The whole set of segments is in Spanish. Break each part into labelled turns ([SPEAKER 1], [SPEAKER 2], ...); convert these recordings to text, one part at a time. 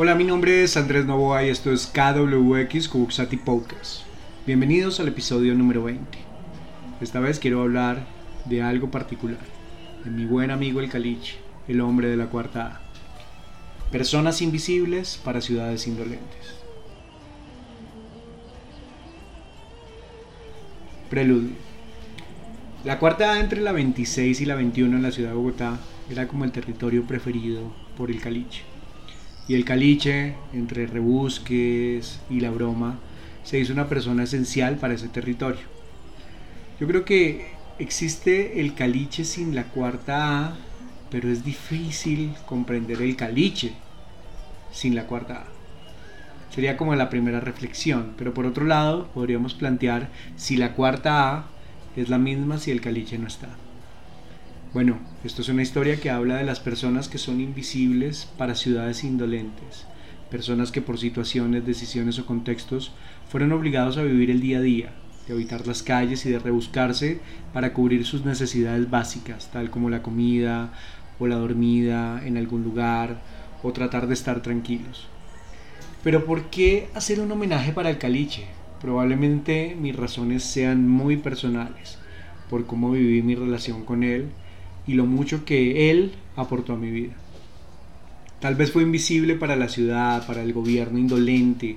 [SPEAKER 1] Hola, mi nombre es Andrés Novoa y esto es KWX Kubuxati Podcast. Bienvenidos al episodio número 20. Esta vez quiero hablar de algo particular, de mi buen amigo el Caliche, el hombre de la cuarta A. Personas invisibles para ciudades indolentes. Preludio. La cuarta A entre la 26 y la 21 en la ciudad de Bogotá era como el territorio preferido por el caliche. Y el caliche, entre rebusques y la broma, se hizo una persona esencial para ese territorio. Yo creo que existe el caliche sin la cuarta A, pero es difícil comprender el caliche sin la cuarta A. Sería como la primera reflexión, pero por otro lado podríamos plantear si la cuarta A es la misma si el caliche no está. Bueno, esto es una historia que habla de las personas que son invisibles para ciudades indolentes, personas que por situaciones, decisiones o contextos fueron obligados a vivir el día a día, de habitar las calles y de rebuscarse para cubrir sus necesidades básicas, tal como la comida o la dormida en algún lugar o tratar de estar tranquilos. Pero ¿por qué hacer un homenaje para el caliche? Probablemente mis razones sean muy personales, por cómo viví mi relación con él y lo mucho que él aportó a mi vida. Tal vez fue invisible para la ciudad, para el gobierno indolente,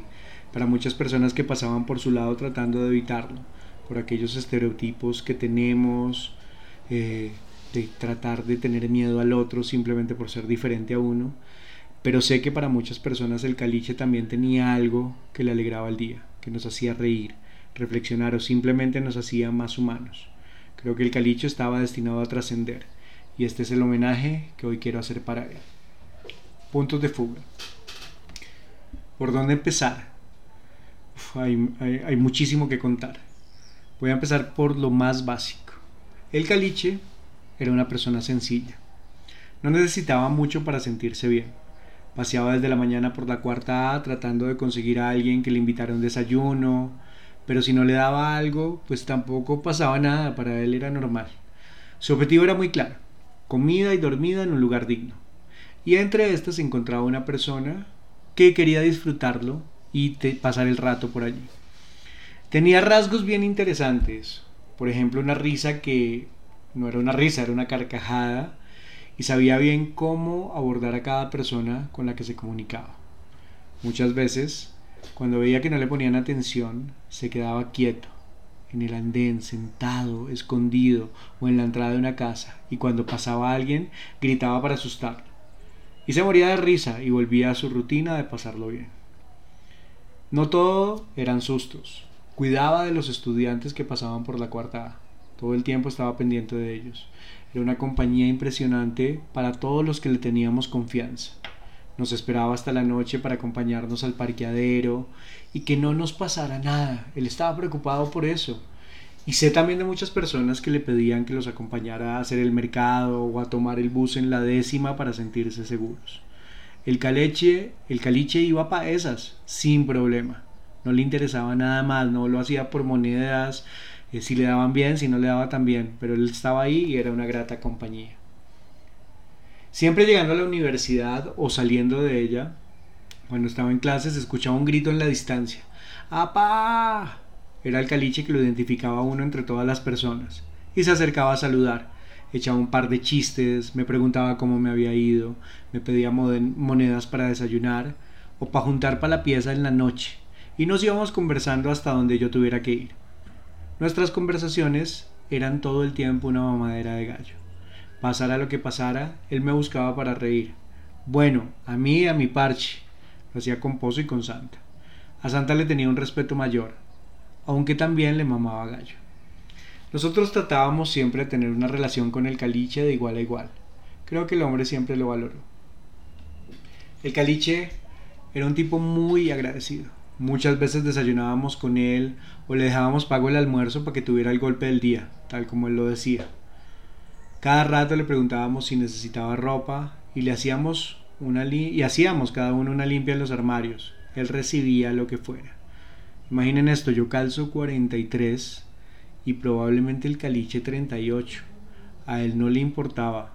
[SPEAKER 1] para muchas personas que pasaban por su lado tratando de evitarlo, por aquellos estereotipos que tenemos eh, de tratar de tener miedo al otro simplemente por ser diferente a uno, pero sé que para muchas personas el caliche también tenía algo que le alegraba el día, que nos hacía reír, reflexionar o simplemente nos hacía más humanos. Creo que el caliche estaba destinado a trascender y este es el homenaje que hoy quiero hacer para él. Puntos de fuga. ¿Por dónde empezar? hay, muchísimo que contar. Voy a empezar por lo más básico. El caliche era una persona sencilla. No necesitaba mucho para sentirse bien Paseaba desde la mañana por la cuarta A tratando de conseguir a alguien que le invitara un desayuno, pero si no le daba algo, pues tampoco pasaba nada, para él era normal. Su objetivo era muy claro, comida y dormida en un lugar digno. Y entre estas se encontraba una persona que quería disfrutarlo y pasar el rato por allí. Tenía rasgos bien interesantes, por ejemplo una risa que no era una risa, era una carcajada y sabía bien cómo abordar a cada persona con la que se comunicaba. Muchas veces, cuando veía que no le ponían atención, se quedaba quieto, en el andén, sentado, escondido o en la entrada de una casa, y cuando pasaba alguien, gritaba para asustarlo. Y se moría de risa y volvía a su rutina de pasarlo bien. No todo eran sustos. Cuidaba de los estudiantes que pasaban por la cuarta A. Todo el tiempo estaba pendiente de ellos. Era una compañía impresionante para todos los que le teníamos confianza. Nos esperaba hasta la noche para acompañarnos al parqueadero y que no nos pasara nada. Él estaba preocupado por eso. Y sé también de muchas personas que le pedían que los acompañara a hacer el mercado o a tomar el bus en la décima para sentirse seguros. El caleche, el caliche iba para esas, sin problema. No le interesaba nada más, no lo hacía por monedas, si le daban bien, si no le daba tan bien, pero él estaba ahí y era una grata compañía. Siempre llegando a la universidad o saliendo de ella, cuando estaba en clases, escuchaba un grito en la distancia. ¡Apá! Era el caliche que lo identificaba a uno entre todas las personas. Y se acercaba a saludar. Echaba un par de chistes, me preguntaba cómo me había ido, me pedía monedas para desayunar o para juntar para la pieza en la noche. Y nos íbamos conversando hasta donde yo tuviera que ir. Nuestras conversaciones eran todo el tiempo una mamadera de gallo. Pasara lo que pasara, él me buscaba para reír. Bueno, a mí a mi parche. Lo hacía con Pozo y con Santa. A Santa le tenía un respeto mayor, aunque también le mamaba gallo. Nosotros tratábamos siempre de tener una relación con el caliche de igual a igual. Creo que el hombre siempre lo valoró. El caliche era un tipo muy agradecido. Muchas veces desayunábamos con él o le dejábamos pago el almuerzo para que tuviera el golpe del día, tal como él lo decía. Cada rato le preguntábamos si necesitaba ropa y le hacíamos una y hacíamos cada uno una limpia en los armarios. Él recibía lo que fuera. Imaginen esto, yo calzo 43 y probablemente el caliche 38. A él no le importaba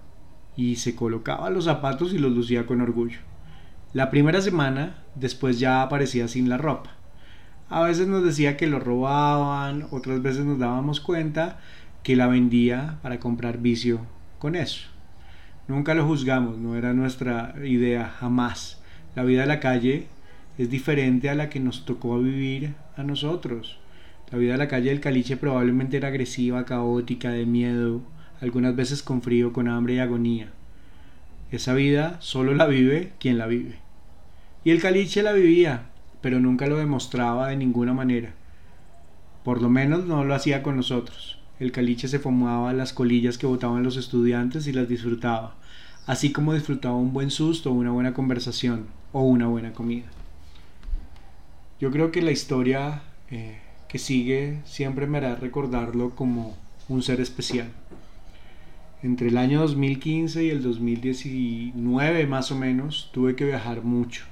[SPEAKER 1] y se colocaba los zapatos y los lucía con orgullo. La primera semana, después ya aparecía sin la ropa. A veces nos decía que lo robaban, otras veces nos dábamos cuenta que la vendía para comprar vicio con eso. Nunca lo juzgamos, no era nuestra idea, jamás. La vida de la calle es diferente a la que nos tocó vivir a nosotros. La vida de la calle del Caliche probablemente era agresiva, caótica, de miedo, algunas veces con frío, con hambre y agonía. Esa vida solo la vive quien la vive. Y el Caliche la vivía, pero nunca lo demostraba de ninguna manera. Por lo menos no lo hacía con nosotros. El caliche se fumaba las colillas que botaban los estudiantes y las disfrutaba, así como disfrutaba un buen susto, una buena conversación o una buena comida. Yo creo que la historia eh, que sigue siempre me hará recordarlo como un ser especial. Entre el año 2015 y el 2019 más o menos tuve que viajar mucho.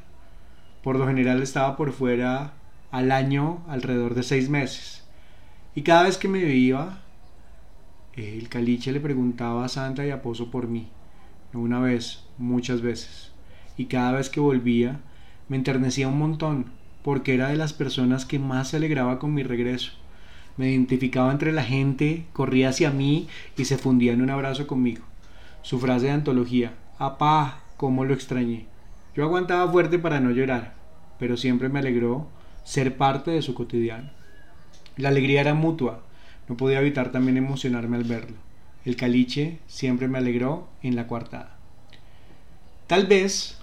[SPEAKER 1] Por lo general estaba por fuera al año alrededor de seis meses. Y cada vez que me iba el caliche le preguntaba a Santa y a Pozo por mí, no una vez, muchas veces, y cada vez que volvía me enternecía un montón, porque era de las personas que más se alegraba con mi regreso. Me identificaba entre la gente, corría hacia mí y se fundía en un abrazo conmigo. Su frase de antología, apá, cómo lo extrañé. Yo aguantaba fuerte para no llorar, pero siempre me alegró ser parte de su cotidiano. La alegría era mutua, no podía evitar también emocionarme al verlo. El caliche siempre me alegró en la cuartada. Tal vez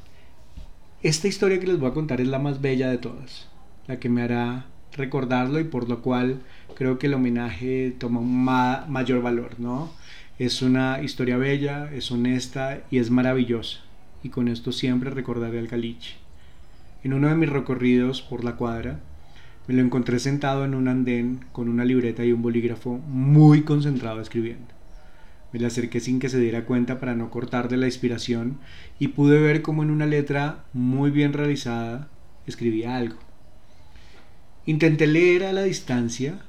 [SPEAKER 1] esta historia que les voy a contar es la más bella de todas, la que me hará recordarlo y por lo cual creo que el homenaje toma un mayor valor, ¿no? Es una historia bella, es honesta y es maravillosa. Y con esto siempre recordaré al caliche. En uno de mis recorridos por la cuadra, me lo encontré sentado en un andén con una libreta y un bolígrafo muy concentrado escribiendo. Me le acerqué sin que se diera cuenta para no cortarle la inspiración y pude ver cómo en una letra muy bien realizada escribía algo. Intenté leer a la distancia,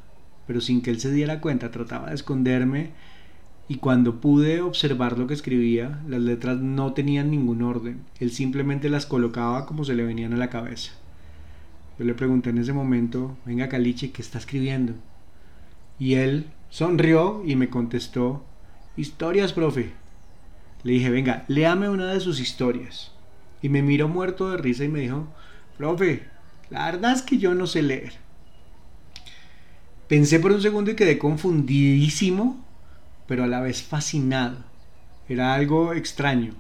[SPEAKER 1] pero sin que él se diera cuenta trataba de esconderme y cuando pude observar lo que escribía, las letras no tenían ningún orden, él simplemente las colocaba como se le venían a la cabeza. Yo le pregunté en ese momento, venga Caliche, ¿qué está escribiendo? Y él sonrió y me contestó, historias, profe. Le dije, venga, léame una de sus historias. Y me miró muerto de risa y me dijo, profe, la verdad es que yo no sé leer. Pensé por un segundo y quedé confundidísimo, pero a la vez fascinado. Era algo extraño,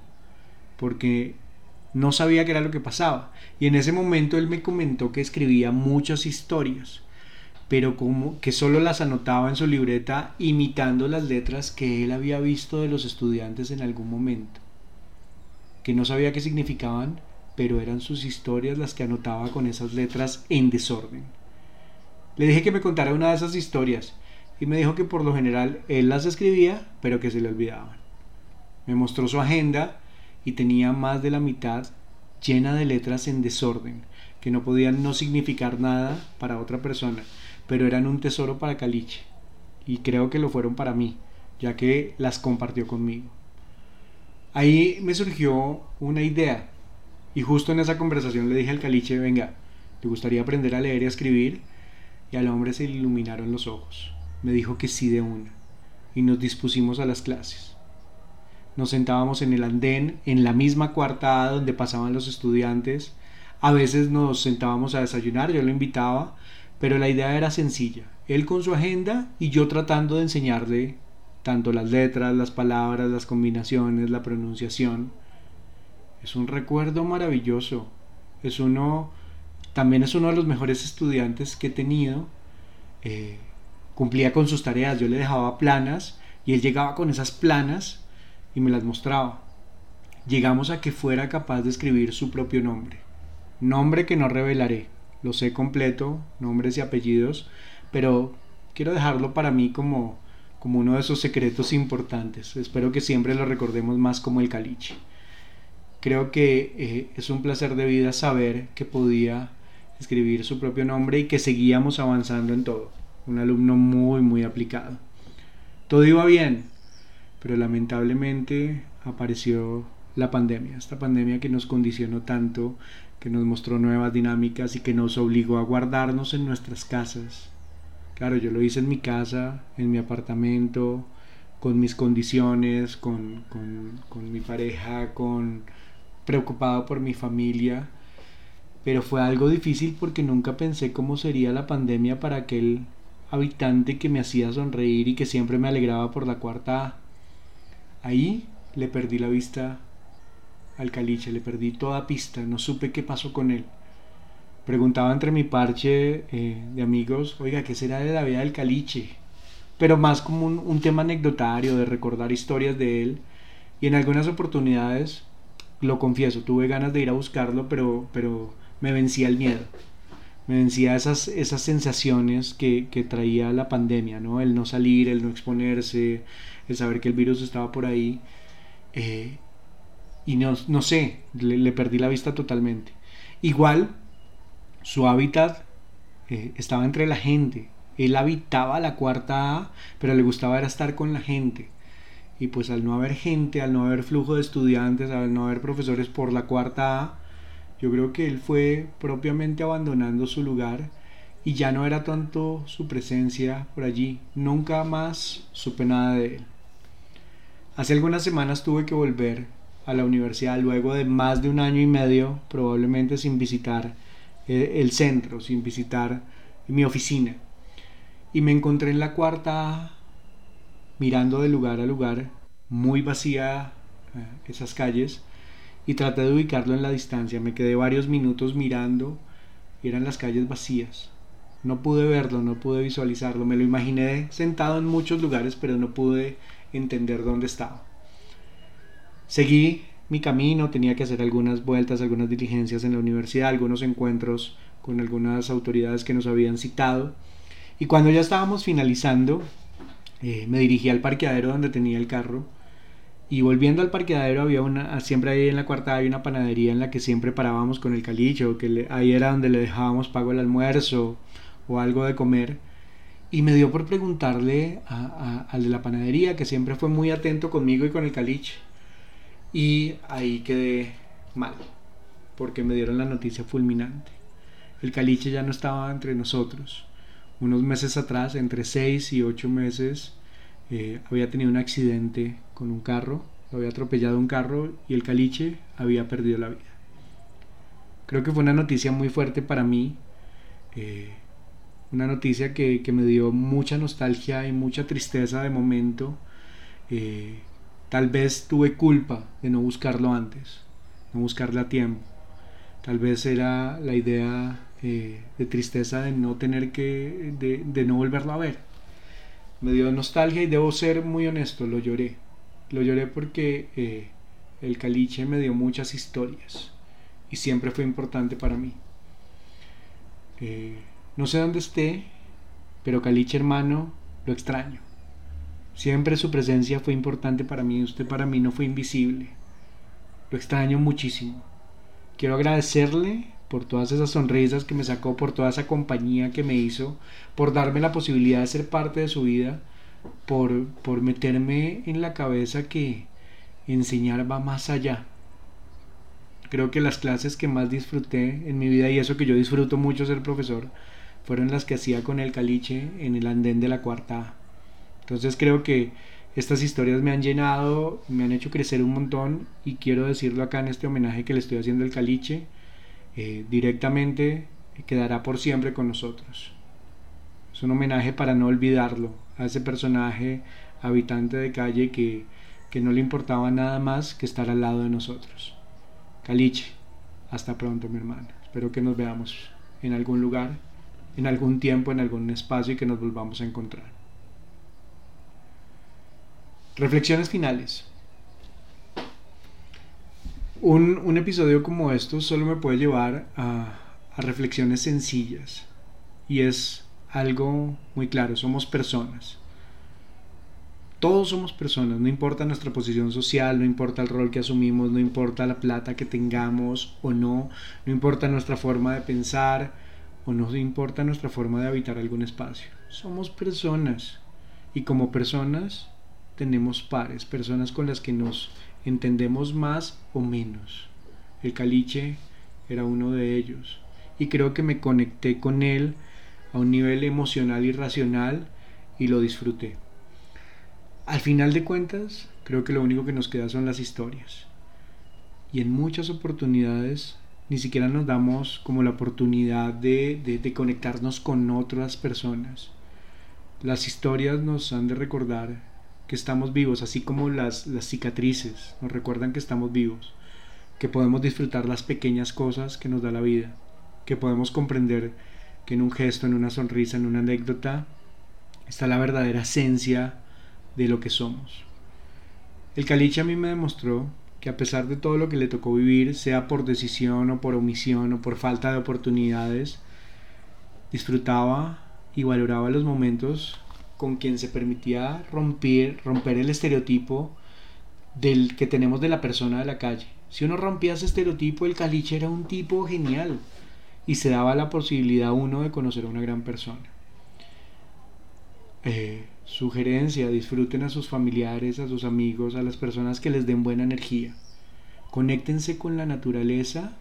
[SPEAKER 1] porque no sabía qué era lo que pasaba. Y en ese momento él me comentó que escribía muchas historias, pero como que solo las anotaba en su libreta imitando las letras que él había visto de los estudiantes en algún momento. Que no sabía qué significaban, pero eran sus historias las que anotaba con esas letras en desorden. Le dije que me contara una de esas historias y me dijo que por lo general él las escribía, pero que se le olvidaban. Me mostró su agenda y tenía más de la mitad llena de letras en desorden, que no podían no significar nada para otra persona, pero eran un tesoro para Caliche, y creo que lo fueron para mí, ya que las compartió conmigo. Ahí me surgió una idea, y justo en esa conversación le dije al Caliche, venga, ¿te gustaría aprender a leer y a escribir? Y al hombre se iluminaron los ojos. Me dijo que sí de una, y nos dispusimos a las clases nos sentábamos en el andén, en la misma cuartada donde pasaban los estudiantes. A veces nos sentábamos a desayunar, yo lo invitaba, pero la idea era sencilla. Él con su agenda y yo tratando de enseñarle tanto las letras, las palabras, las combinaciones, la pronunciación. Es un recuerdo maravilloso. Es uno, también es uno de los mejores estudiantes que he tenido. Eh, cumplía con sus tareas, yo le dejaba planas y él llegaba con esas planas y me las mostraba. Llegamos a que fuera capaz de escribir su propio nombre. Nombre que no revelaré, lo sé completo, nombres y apellidos, pero quiero dejarlo para mí como, como uno de esos secretos importantes. Espero que siempre lo recordemos más como el caliche. Creo que eh, es un placer de vida saber que podía escribir su propio nombre y que seguíamos avanzando en todo. Un alumno muy, muy aplicado. Todo iba bien, pero lamentablemente apareció la pandemia, esta pandemia que nos condicionó tanto, que nos mostró nuevas dinámicas y que nos obligó a guardarnos en nuestras casas. Claro, yo lo hice en mi casa, en mi apartamento, con mis condiciones, con, con mi pareja, con preocupado por mi familia, pero fue algo difícil porque nunca pensé cómo sería la pandemia para aquel habitante que me hacía sonreír y que siempre me alegraba por la cuarta. Ahí le perdí la vista al caliche, le perdí toda pista, no supe qué pasó con él. Preguntaba entre mi parche eh, de amigos, oiga, ¿qué será de la vida del caliche? Pero más como un, un tema anecdotario, de recordar historias de él. Y en algunas oportunidades, lo confieso, tuve ganas de ir a buscarlo, pero, pero me vencía el miedo. Me vencía esas, esas sensaciones que, que traía la pandemia, ¿no? El no salir, el no exponerse, el saber que el virus estaba por ahí. Eh, y no, no sé, le, perdí la vista totalmente. Igual, su hábitat eh, estaba entre la gente. Él habitaba la cuarta A, pero le gustaba era estar con la gente. Y pues al no haber gente, al no haber flujo de estudiantes, al no haber profesores por la cuarta A, yo creo que él fue propiamente abandonando su lugar y ya no era tanto su presencia por allí. Nunca más supe nada de él. Hace algunas semanas tuve que volver a la universidad luego de más de un año y medio, probablemente sin visitar eh, el centro, sin visitar mi oficina. Y me encontré en la cuarta mirando de lugar a lugar, muy vacía eh, esas calles, y traté de ubicarlo en la distancia. Me quedé varios minutos mirando y eran las calles vacías. No pude verlo, no pude visualizarlo. Me lo imaginé sentado en muchos lugares, pero no pude entender dónde estaba. Seguí mi camino, tenía que hacer algunas vueltas, algunas diligencias en la universidad, algunos encuentros con algunas autoridades que nos habían citado. Y cuando ya estábamos finalizando, eh, me dirigí al parqueadero donde tenía el carro. Y volviendo al parqueadero había una, siempre ahí en la cuarta había una panadería en la que siempre parábamos con el calicho, que ahí era donde le dejábamos pago el almuerzo o algo de comer. Y me dio por preguntarle al de la panadería, que siempre fue muy atento conmigo y con el caliche. Y ahí quedé mal, porque me dieron la noticia fulminante. El caliche ya no estaba entre nosotros. Unos meses atrás, entre seis y ocho meses, eh, había tenido un accidente con un carro, había atropellado un carro y el caliche había perdido la vida. Creo que fue una noticia muy fuerte para mí. Eh, una noticia que, me dio mucha nostalgia y mucha tristeza de momento. Eh, tal vez tuve culpa de no buscarlo antes, no buscarle a tiempo. Tal vez era la idea eh, de tristeza de no tener que, de, no volverlo a ver. Me dio nostalgia y debo ser muy honesto, lo lloré. Lo lloré porque eh, el caliche me dio muchas historias y siempre fue importante para mí. No sé dónde esté, pero Caliche hermano, lo extraño. Siempre su presencia fue importante para mí, usted para mí no fue invisible. Lo extraño muchísimo. Quiero agradecerle por todas esas sonrisas que me sacó, por toda esa compañía que me hizo, por darme la posibilidad de ser parte de su vida, por, por meterme en la cabeza que enseñar va más allá. Creo que las clases que más disfruté en mi vida, y eso que yo disfruto mucho ser profesor, fueron las que hacía con el caliche en el andén de la cuarta Entonces creo que estas historias me han llenado, me han hecho crecer un montón y quiero decirlo acá en este homenaje que le estoy haciendo al caliche, eh, directamente quedará por siempre con nosotros. Es un homenaje para no olvidarlo, a ese personaje habitante de calle que, que no le importaba nada más que estar al lado de nosotros. Caliche, hasta pronto mi hermana. Espero que nos veamos en algún lugar en algún tiempo, en algún espacio y que nos volvamos a encontrar. Reflexiones finales. Un, episodio como estos solo me puede llevar a, a reflexiones sencillas y es algo muy claro, somos personas. Todos somos personas, no importa nuestra posición social, no importa el rol que asumimos, no importa la plata que tengamos o no, no importa nuestra forma de pensar, o nos importa nuestra forma de habitar algún espacio. Somos personas y como personas tenemos pares, personas con las que nos entendemos más o menos. El caliche era uno de ellos y creo que me conecté con él a un nivel emocional y racional y lo disfruté. Al final de cuentas, creo que lo único que nos queda son las historias. Y en muchas oportunidades ni siquiera nos damos como la oportunidad de, de, conectarnos con otras personas. Las historias nos han de recordar que estamos vivos, así como las, las cicatrices nos recuerdan que estamos vivos, que podemos disfrutar las pequeñas cosas que nos da la vida, que podemos comprender que en un gesto, en una sonrisa, en una anécdota, está la verdadera esencia de lo que somos. El caliche a mí me demostró que a pesar de todo lo que le tocó vivir, sea por decisión o por omisión o por falta de oportunidades, disfrutaba y valoraba los momentos con quien se permitía romper, romper el estereotipo del que tenemos de la persona de la calle. Si uno rompía ese estereotipo, el caliche era un tipo genial y se daba la posibilidad a uno de conocer a una gran persona. Eh, sugerencia, disfruten a sus familiares, a sus amigos, a las personas que les den buena energía. Conéctense con la naturaleza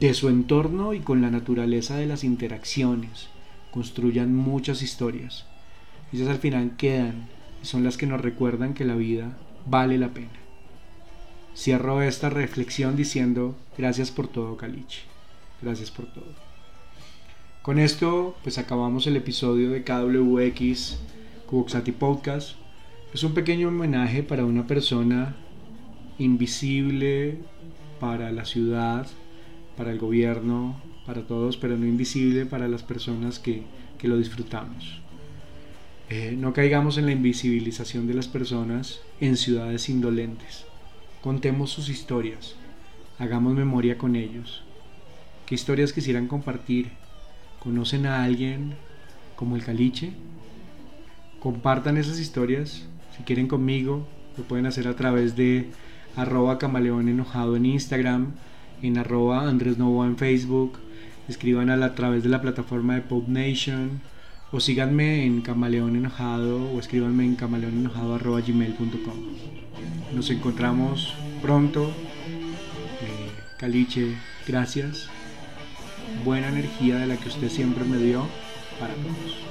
[SPEAKER 1] de su entorno y con la naturaleza de las interacciones. Construyan muchas historias. Ellas al final quedan y son las que nos recuerdan que la vida vale la pena. Cierro esta reflexión diciendo gracias por todo, Caliche. Gracias por todo. Con esto, pues acabamos el episodio de KWX Cuboxati Podcast. Es un pequeño homenaje para una persona invisible para la ciudad, para el gobierno, para todos, pero no invisible para las personas que, lo disfrutamos. Eh, no caigamos en la invisibilización de las personas en ciudades indolentes. Contemos sus historias, hagamos memoria con ellos ¿Qué historias quisieran compartir? ¿Conocen a alguien como el Caliche? Compartan esas historias. Si quieren conmigo, lo pueden hacer a través de arroba camaleón enojado en Instagram, en arroba Andrés Novoa en Facebook, escriban a, través de la plataforma de Pop Nation o síganme en camaleón enojado o escríbanme en camaleonenojado arroba gmail.com. Nos encontramos pronto. Eh, Caliche, gracias buena energía de la que usted siempre me dio para todos.